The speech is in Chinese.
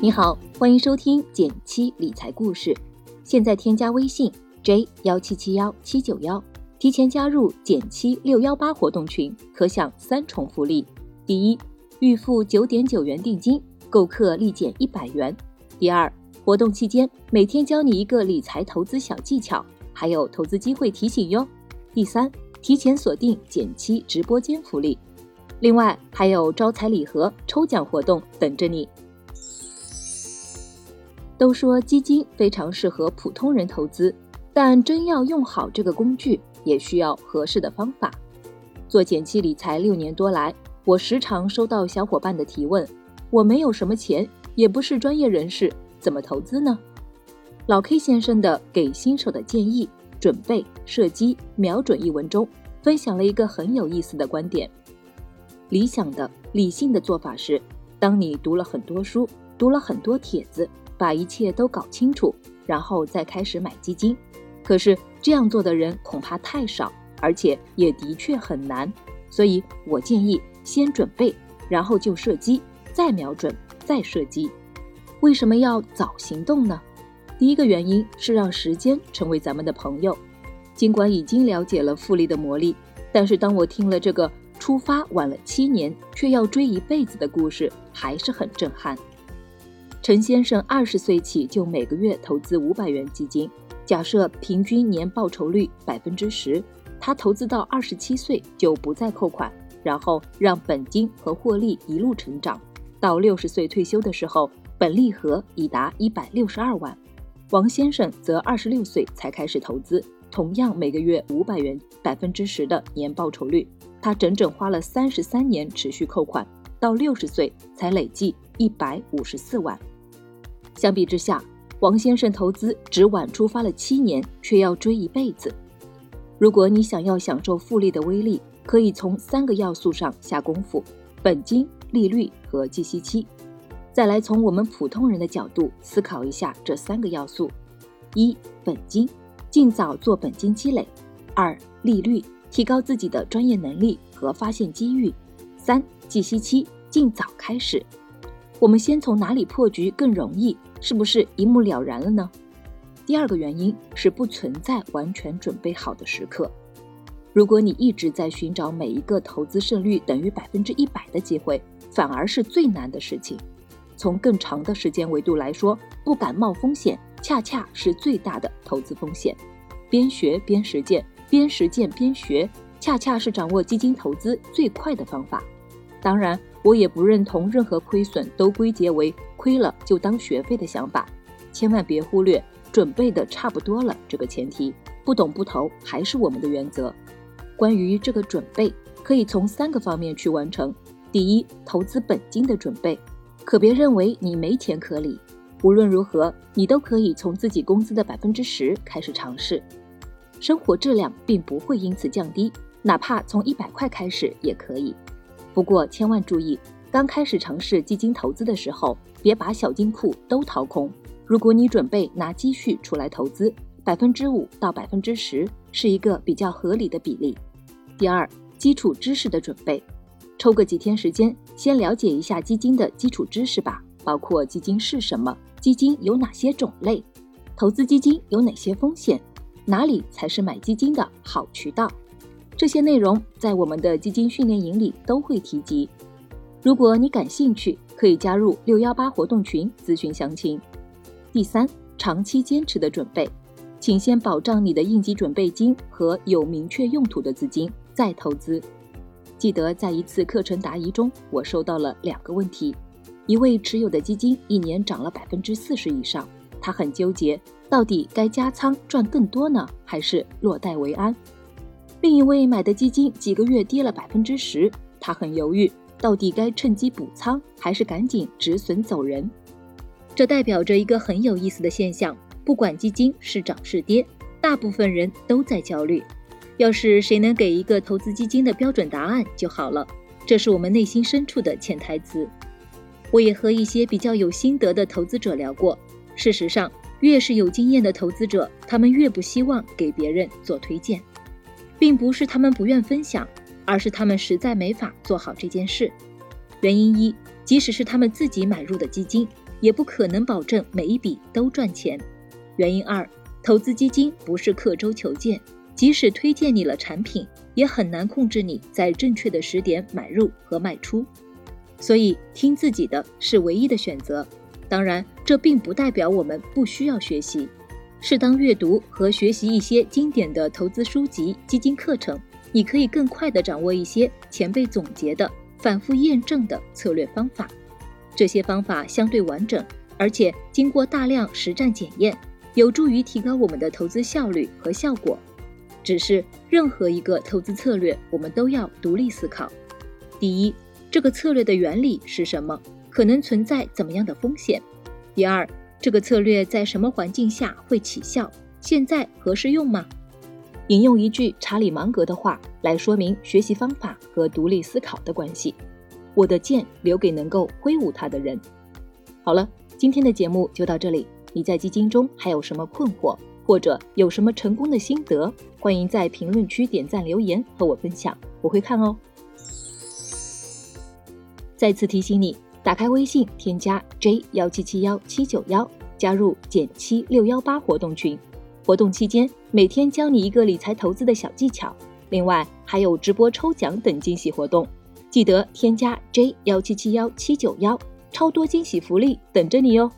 你好，欢迎收听减七理财故事。现在添加微信 j 幺七七幺七九幺，提前加入减七六幺八活动群，可享三重福利：第一，预付九点九元定金，购课立减一百元；第二，活动期间每天教你一个理财投资小技巧，还有投资机会提醒哟；第三，提前锁定减七直播间福利，另外还有招财礼盒、抽奖活动等着你。都说基金非常适合普通人投资，但真要用好这个工具，也需要合适的方法。做减期理财六年多来，我时常收到小伙伴的提问：我没有什么钱，也不是专业人士，怎么投资呢？老 K 先生的给新手的建议、准备、射击、瞄准一文中，分享了一个很有意思的观点：理想的、理性的做法是，当你读了很多书，读了很多帖子。把一切都搞清楚，然后再开始买基金。可是这样做的人恐怕太少，而且也的确很难。所以我建议先准备，然后就射击，再瞄准，再射击。为什么要早行动呢？第一个原因是让时间成为咱们的朋友。尽管已经了解了复利的魔力，但是当我听了这个出发晚了七年却要追一辈子的故事，还是很震撼。陈先生二十岁起就每个月投资五百元基金，假设平均年报酬率百分之十，他投资到二十七岁就不再扣款，然后让本金和获利一路成长，到六十岁退休的时候，本利和已达一百六十二万。王先生则二十六岁才开始投资，同样每个月五百元，百分之十的年报酬率，他整整花了三十三年持续扣款，到六十岁才累计一百五十四万。相比之下，王先生投资只晚出发了七年，却要追一辈子。如果你想要享受复利的威力，可以从三个要素上下功夫：本金、利率和计息期。再来从我们普通人的角度思考一下这三个要素：一、本金，尽早做本金积累；二、利率，提高自己的专业能力和发现机遇；三、计息期，尽早开始。我们先从哪里破局更容易？是不是一目了然了呢？第二个原因是不存在完全准备好的时刻。如果你一直在寻找每一个投资胜率等于百分之一百的机会，反而是最难的事情。从更长的时间维度来说，不敢冒风险，恰恰是最大的投资风险。边学边实践，边实践边学，恰恰是掌握基金投资最快的方法。当然，我也不认同任何亏损都归结为亏了就当学费的想法，千万别忽略准备的差不多了这个前提。不懂不投还是我们的原则。关于这个准备，可以从三个方面去完成。第一，投资本金的准备，可别认为你没钱可理。无论如何，你都可以从自己工资的百分之十开始尝试，生活质量并不会因此降低，哪怕从一百块开始也可以。不过千万注意，刚开始尝试基金投资的时候，别把小金库都掏空。如果你准备拿积蓄出来投资，百分之五到百分之十是一个比较合理的比例。第二，基础知识的准备，抽个几天时间，先了解一下基金的基础知识吧，包括基金是什么，基金有哪些种类，投资基金有哪些风险，哪里才是买基金的好渠道。这些内容在我们的基金训练营里都会提及。如果你感兴趣，可以加入六幺八活动群咨询详情。第三，长期坚持的准备，请先保障你的应急准备金和有明确用途的资金，再投资。记得在一次课程答疑中，我收到了两个问题：一位持有的基金一年涨了百分之四十以上，他很纠结，到底该加仓赚更多呢，还是落袋为安？另一位买的基金几个月跌了百分之十，他很犹豫，到底该趁机补仓还是赶紧止损走人？这代表着一个很有意思的现象：不管基金是涨是跌，大部分人都在焦虑。要是谁能给一个投资基金的标准答案就好了，这是我们内心深处的潜台词。我也和一些比较有心得的投资者聊过，事实上，越是有经验的投资者，他们越不希望给别人做推荐。并不是他们不愿分享，而是他们实在没法做好这件事。原因一，即使是他们自己买入的基金，也不可能保证每一笔都赚钱。原因二，投资基金不是刻舟求剑，即使推荐你了产品，也很难控制你在正确的时点买入和卖出。所以，听自己的是唯一的选择。当然，这并不代表我们不需要学习，适当阅读和学习一些经典的投资书籍、基金课程，你可以更快地掌握一些前辈总结的、反复验证的策略方法。这些方法相对完整，而且经过大量实战检验，有助于提高我们的投资效率和效果。只是任何一个投资策略，我们都要独立思考。第一，这个策略的原理是什么？可能存在怎么样的风险？第二，这个策略在什么环境下会起效？现在合适用吗？引用一句查理芒格的话来说明学习方法和独立思考的关系：我的剑留给能够挥舞它的人。好了，今天的节目就到这里。你在基金中还有什么困惑，或者有什么成功的心得？欢迎在评论区点赞留言和我分享，我会看哦。再次提醒你。打开微信，添加 J 幺七七幺七九幺，加入减七六幺八活动群。活动期间，每天教你一个理财投资的小技巧，另外还有直播抽奖等惊喜活动。记得添加 J 幺七七幺七九幺，超多惊喜福利等着你哟！